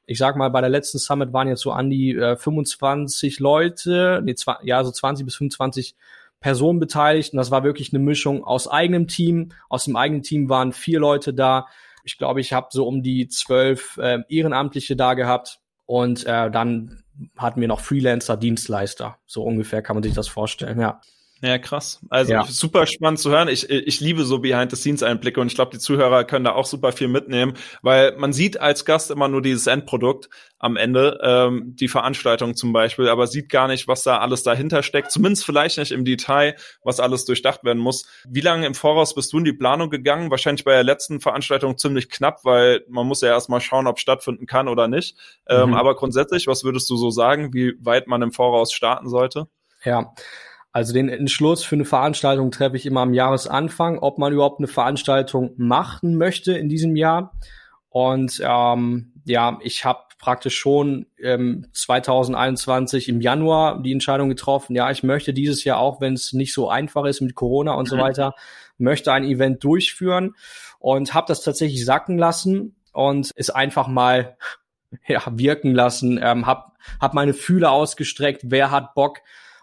ich sag mal, bei der letzten Summit waren jetzt so an die äh, 25 Leute, nee, zwei, ja, so 20 bis 25 Personen beteiligt. Und das war wirklich eine Mischung aus eigenem Team. Aus dem eigenen Team waren vier Leute da. Ich glaube, ich habe so um die zwölf äh, Ehrenamtliche da gehabt und äh, dann hatten wir noch Freelancer, Dienstleister. So ungefähr kann man sich das vorstellen, ja. Ja, krass. Also ja. super spannend zu hören. Ich, ich liebe so Behind-the-Scenes-Einblicke und ich glaube, die Zuhörer können da auch super viel mitnehmen, weil man sieht als Gast immer nur dieses Endprodukt am Ende, ähm, die Veranstaltung zum Beispiel, aber sieht gar nicht, was da alles dahinter steckt. Zumindest vielleicht nicht im Detail, was alles durchdacht werden muss. Wie lange im Voraus bist du in die Planung gegangen? Wahrscheinlich bei der letzten Veranstaltung ziemlich knapp, weil man muss ja erstmal schauen, ob stattfinden kann oder nicht. Ähm, mhm. Aber grundsätzlich, was würdest du so sagen, wie weit man im Voraus starten sollte? Ja, also den Entschluss für eine Veranstaltung treffe ich immer am Jahresanfang, ob man überhaupt eine Veranstaltung machen möchte in diesem Jahr. Und ähm, ja, ich habe praktisch schon ähm, 2021 im Januar die Entscheidung getroffen, ja, ich möchte dieses Jahr auch, wenn es nicht so einfach ist mit Corona und mhm. so weiter, möchte ein Event durchführen und habe das tatsächlich sacken lassen und es einfach mal ja, wirken lassen, ähm, hab, hab meine Fühler ausgestreckt, wer hat Bock,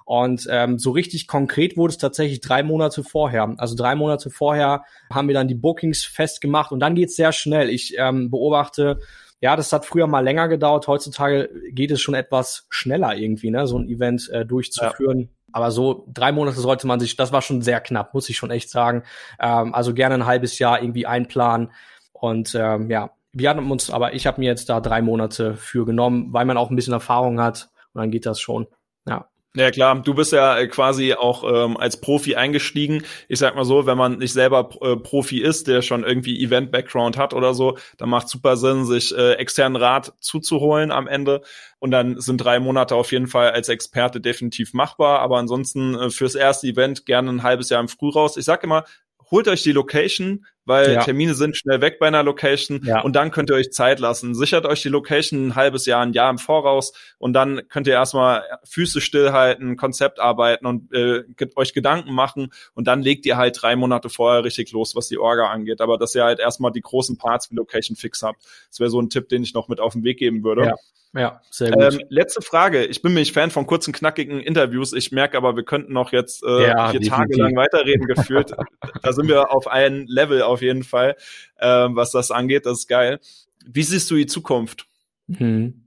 und ähm, so richtig konkret wurde es tatsächlich drei Monate vorher. Also drei Monate vorher haben wir dann die Bookings festgemacht und dann geht's sehr schnell. Ich ähm, beobachte, ja, das hat früher mal länger gedauert. Heutzutage geht es schon etwas schneller irgendwie, ne, so ein Event äh, durchzuführen. Ja. Aber so drei Monate sollte man sich, das war schon sehr knapp, muss ich schon echt sagen. Ähm, also gerne ein halbes Jahr irgendwie einplanen. Und ähm, ja, wir hatten uns, aber ich habe mir jetzt da drei Monate für genommen, weil man auch ein bisschen Erfahrung hat und dann geht das schon. Ja. Ja klar, du bist ja äh, quasi auch ähm, als Profi eingestiegen. Ich sag mal so, wenn man nicht selber äh, Profi ist, der schon irgendwie Event-Background hat oder so, dann macht super Sinn, sich äh, externen Rat zuzuholen am Ende. Und dann sind drei Monate auf jeden Fall als Experte definitiv machbar. Aber ansonsten äh, fürs erste Event gerne ein halbes Jahr im Frühraus. Ich sag immer, holt euch die Location, weil ja. Termine sind schnell weg bei einer Location ja. und dann könnt ihr euch Zeit lassen. Sichert euch die Location ein halbes Jahr, ein Jahr im Voraus und dann könnt ihr erstmal Füße stillhalten, Konzept arbeiten und äh, euch Gedanken machen und dann legt ihr halt drei Monate vorher richtig los, was die Orga angeht. Aber dass ihr halt erstmal die großen Parts wie Location fix habt. Das wäre so ein Tipp, den ich noch mit auf den Weg geben würde. Ja. Ja, sehr gut. Ähm, letzte Frage. Ich bin nämlich Fan von kurzen, knackigen Interviews. Ich merke aber, wir könnten noch jetzt äh, ja, hier tagelang weiterreden gefühlt. da sind wir auf einem Level auf jeden Fall, äh, was das angeht. Das ist geil. Wie siehst du die Zukunft? Mhm.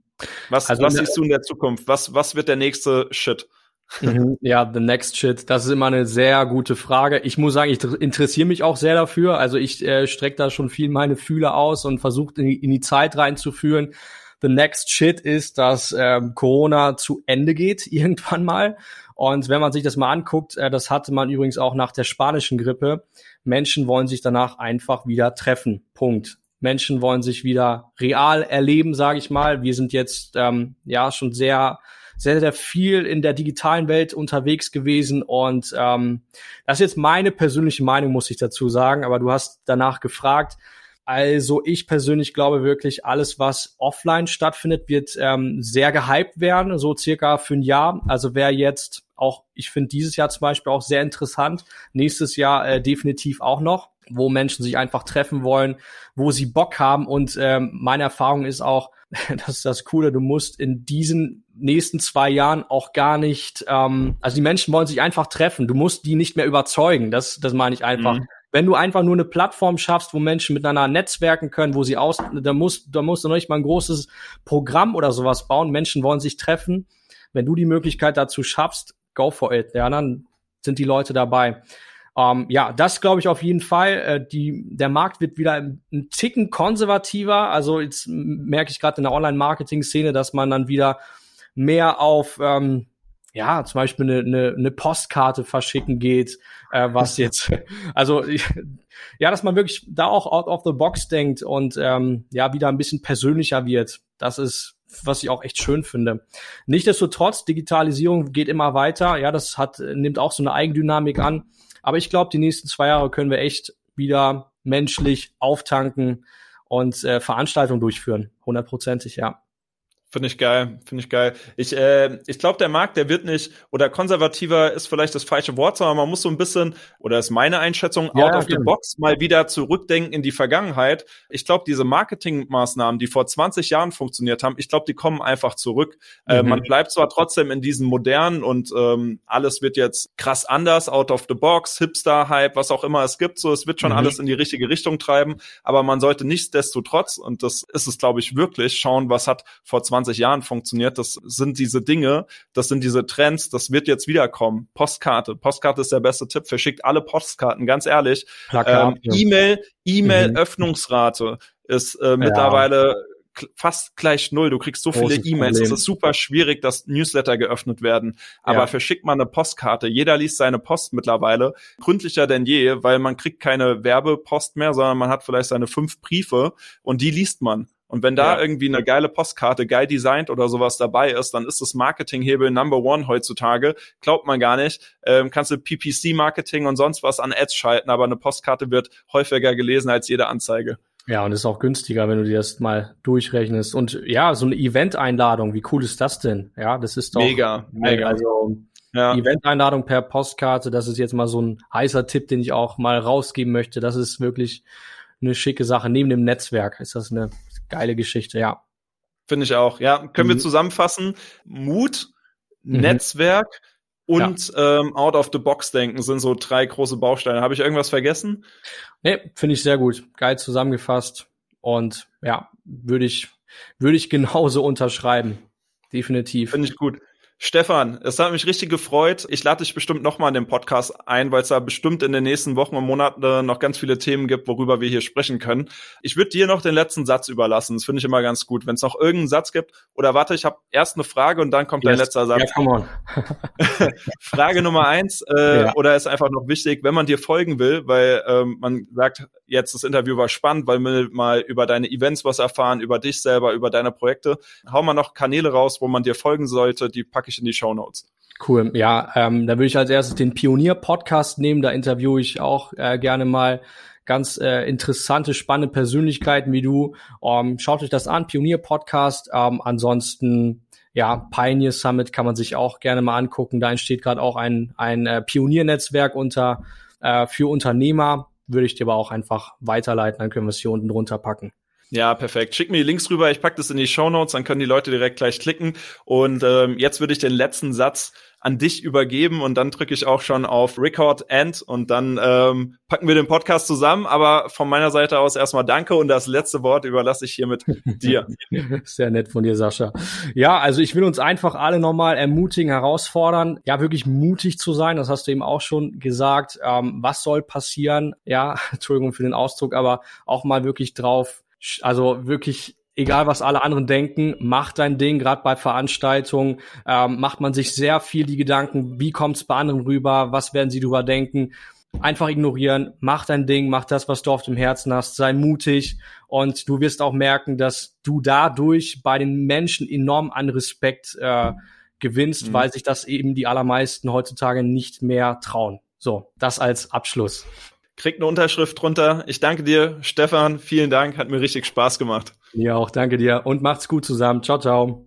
Was, also was siehst du in der Zukunft? Was, was wird der nächste Shit? Mhm. ja, the next shit. Das ist immer eine sehr gute Frage. Ich muss sagen, ich interessiere mich auch sehr dafür. Also ich äh, strecke da schon viel meine Fühler aus und versuche in, in, die Zeit reinzuführen the next shit ist, dass ähm, Corona zu Ende geht irgendwann mal. Und wenn man sich das mal anguckt, äh, das hatte man übrigens auch nach der spanischen Grippe. Menschen wollen sich danach einfach wieder treffen. Punkt. Menschen wollen sich wieder real erleben, sage ich mal. Wir sind jetzt ähm, ja schon sehr sehr, sehr viel in der digitalen Welt unterwegs gewesen und ähm, das ist jetzt meine persönliche Meinung, muss ich dazu sagen, aber du hast danach gefragt. Also ich persönlich glaube wirklich, alles, was offline stattfindet, wird ähm, sehr gehypt werden, so circa für ein Jahr. Also wer jetzt auch, ich finde dieses Jahr zum Beispiel auch sehr interessant, nächstes Jahr äh, definitiv auch noch, wo Menschen sich einfach treffen wollen, wo sie Bock haben. Und ähm, meine Erfahrung ist auch, das ist das Coole, du musst in diesen nächsten zwei Jahren auch gar nicht, ähm, also die Menschen wollen sich einfach treffen, du musst die nicht mehr überzeugen, das, das meine ich einfach. Mhm. Wenn du einfach nur eine Plattform schaffst, wo Menschen miteinander netzwerken können, wo sie aus, da musst, da musst du noch nicht mal ein großes Programm oder sowas bauen. Menschen wollen sich treffen. Wenn du die Möglichkeit dazu schaffst, go for it. Ja, dann sind die Leute dabei. Ähm, ja, das glaube ich auf jeden Fall. Äh, die, der Markt wird wieder ein Ticken konservativer. Also jetzt merke ich gerade in der Online-Marketing-Szene, dass man dann wieder mehr auf ähm, ja, zum Beispiel eine, eine, eine Postkarte verschicken geht, äh, was jetzt, also ja, dass man wirklich da auch out of the box denkt und ähm, ja, wieder ein bisschen persönlicher wird. Das ist, was ich auch echt schön finde. Nichtsdestotrotz, Digitalisierung geht immer weiter. Ja, das hat, nimmt auch so eine Eigendynamik an. Aber ich glaube, die nächsten zwei Jahre können wir echt wieder menschlich auftanken und äh, Veranstaltungen durchführen. Hundertprozentig, ja. Finde ich geil, finde ich geil. Ich, äh, ich glaube, der Markt, der wird nicht, oder konservativer ist vielleicht das falsche Wort, sondern man muss so ein bisschen, oder ist meine Einschätzung, ja, out of the box mal wieder zurückdenken in die Vergangenheit. Ich glaube, diese Marketingmaßnahmen, die vor 20 Jahren funktioniert haben, ich glaube, die kommen einfach zurück. Äh, mhm. Äh, man bleibt zwar trotzdem in diesen modernen und ähm, alles wird jetzt krass anders, out of the box, Hipster-Hype, was auch immer es gibt, so es wird schon mhm. alles in die richtige Richtung treiben, aber man sollte nichtsdestotrotz, und das ist es, glaube ich, wirklich, schauen, was hat vor 20 20 Jahren funktioniert. Das sind diese Dinge, das sind diese Trends, das wird jetzt wiederkommen. Postkarte. Postkarte ist der beste Tipp. Verschickt alle Postkarten, ganz ehrlich. Ähm, E-Mail, E-Mail-Öffnungsrate mhm. ist äh, mittlerweile ja fast gleich null. Du kriegst so viele E-Mails. Es ist super schwierig, dass Newsletter geöffnet werden. Aber ja. verschickt mal eine Postkarte. Jeder liest seine Post mittlerweile. Gründlicher denn je, weil man kriegt keine Werbepost mehr, sondern man hat vielleicht seine fünf Briefe und die liest man. Und wenn da ja. irgendwie eine geile Postkarte, geil designt oder sowas dabei ist, dann ist das Marketinghebel Number One heutzutage. Glaubt man gar nicht. Ähm, kannst du PPC-Marketing und sonst was an Ads schalten, aber eine Postkarte wird häufiger gelesen als jede Anzeige. Ja, und ist auch günstiger, wenn du dir das mal durchrechnest. Und ja, so eine Event-Einladung, wie cool ist das denn? Ja, das ist doch mega, mega. Also ja. Event-Einladung per Postkarte, das ist jetzt mal so ein heißer Tipp, den ich auch mal rausgeben möchte. Das ist wirklich eine schicke Sache. Neben dem Netzwerk ist das eine geile Geschichte, ja. Finde ich auch. Ja, können mhm. wir zusammenfassen? Mut, mhm. Netzwerk und ja. ähm, out of the box denken sind so drei große Bausteine. Habe ich irgendwas vergessen? Nee, finde ich sehr gut. Geil zusammengefasst. Und ja, würde ich, würde ich genauso unterschreiben. Definitiv. Finde ich gut. Stefan, es hat mich richtig gefreut. Ich lade dich bestimmt nochmal in den Podcast ein, weil es da bestimmt in den nächsten Wochen und Monaten noch ganz viele Themen gibt, worüber wir hier sprechen können. Ich würde dir noch den letzten Satz überlassen. Das finde ich immer ganz gut. Wenn es noch irgendeinen Satz gibt, oder warte, ich habe erst eine Frage und dann kommt yes. dein letzter Satz. Ja, come on. Frage Nummer eins, äh, ja. oder ist einfach noch wichtig, wenn man dir folgen will, weil ähm, man sagt, jetzt das Interview war spannend, weil wir mal über deine Events was erfahren, über dich selber, über deine Projekte. Hau mal noch Kanäle raus, wo man dir folgen sollte. Die packe ich in die Show Notes. Cool. Ja, ähm, da würde ich als erstes den Pionier-Podcast nehmen. Da interviewe ich auch äh, gerne mal ganz äh, interessante, spannende Persönlichkeiten wie du. Ähm, schaut euch das an, Pionier-Podcast. Ähm, ansonsten, ja, Pioneer Summit kann man sich auch gerne mal angucken. Da entsteht gerade auch ein, ein äh, Pioniernetzwerk unter äh, für Unternehmer. Würde ich dir aber auch einfach weiterleiten, dann können wir es hier unten drunter packen. Ja, perfekt. Schick mir die Links rüber, ich pack das in die Show Notes, dann können die Leute direkt gleich klicken. Und ähm, jetzt würde ich den letzten Satz an dich übergeben und dann drücke ich auch schon auf Record End und dann ähm, packen wir den Podcast zusammen. Aber von meiner Seite aus erstmal danke und das letzte Wort überlasse ich hiermit dir. Sehr nett von dir, Sascha. Ja, also ich will uns einfach alle nochmal ermutigen, herausfordern, ja, wirklich mutig zu sein. Das hast du eben auch schon gesagt. Ähm, was soll passieren? Ja, Entschuldigung für den Ausdruck, aber auch mal wirklich drauf, also wirklich egal was alle anderen denken, mach dein Ding, gerade bei Veranstaltungen, ähm, macht man sich sehr viel die Gedanken, wie kommt es bei anderen rüber, was werden sie drüber denken. Einfach ignorieren, mach dein Ding, mach das, was du auf dem Herzen hast, sei mutig und du wirst auch merken, dass du dadurch bei den Menschen enorm an Respekt äh, gewinnst, mhm. weil sich das eben die allermeisten heutzutage nicht mehr trauen. So, das als Abschluss. Kriegt eine Unterschrift drunter. Ich danke dir, Stefan. Vielen Dank. Hat mir richtig Spaß gemacht. Ja, auch danke dir und macht's gut zusammen. Ciao, ciao.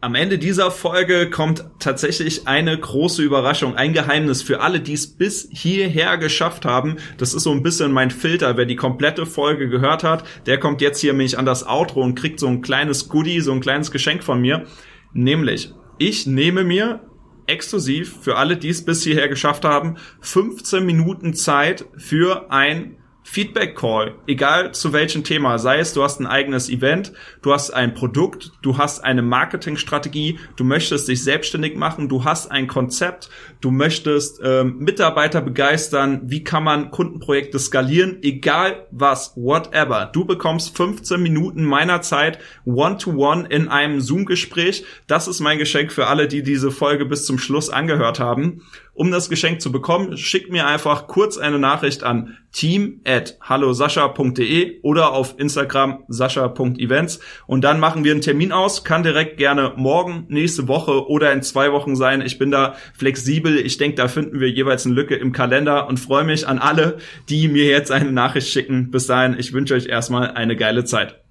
Am Ende dieser Folge kommt tatsächlich eine große Überraschung, ein Geheimnis für alle, die es bis hierher geschafft haben. Das ist so ein bisschen mein Filter. Wer die komplette Folge gehört hat, der kommt jetzt hier nämlich an das Outro und kriegt so ein kleines Goodie, so ein kleines Geschenk von mir. Nämlich, ich nehme mir exklusiv für alle, die es bis hierher geschafft haben, 15 Minuten Zeit für ein Feedback Call, egal zu welchem Thema, sei es du hast ein eigenes Event, du hast ein Produkt, du hast eine Marketingstrategie, du möchtest dich selbstständig machen, du hast ein Konzept, du möchtest ähm, Mitarbeiter begeistern, wie kann man Kundenprojekte skalieren, egal was, whatever. Du bekommst 15 Minuten meiner Zeit one-to-one -one in einem Zoom-Gespräch. Das ist mein Geschenk für alle, die diese Folge bis zum Schluss angehört haben. Um das Geschenk zu bekommen, schickt mir einfach kurz eine Nachricht an team at hallosascha.de oder auf Instagram sascha.events und dann machen wir einen Termin aus. Kann direkt gerne morgen, nächste Woche oder in zwei Wochen sein. Ich bin da flexibel. Ich denke, da finden wir jeweils eine Lücke im Kalender und freue mich an alle, die mir jetzt eine Nachricht schicken. Bis dahin, ich wünsche euch erstmal eine geile Zeit.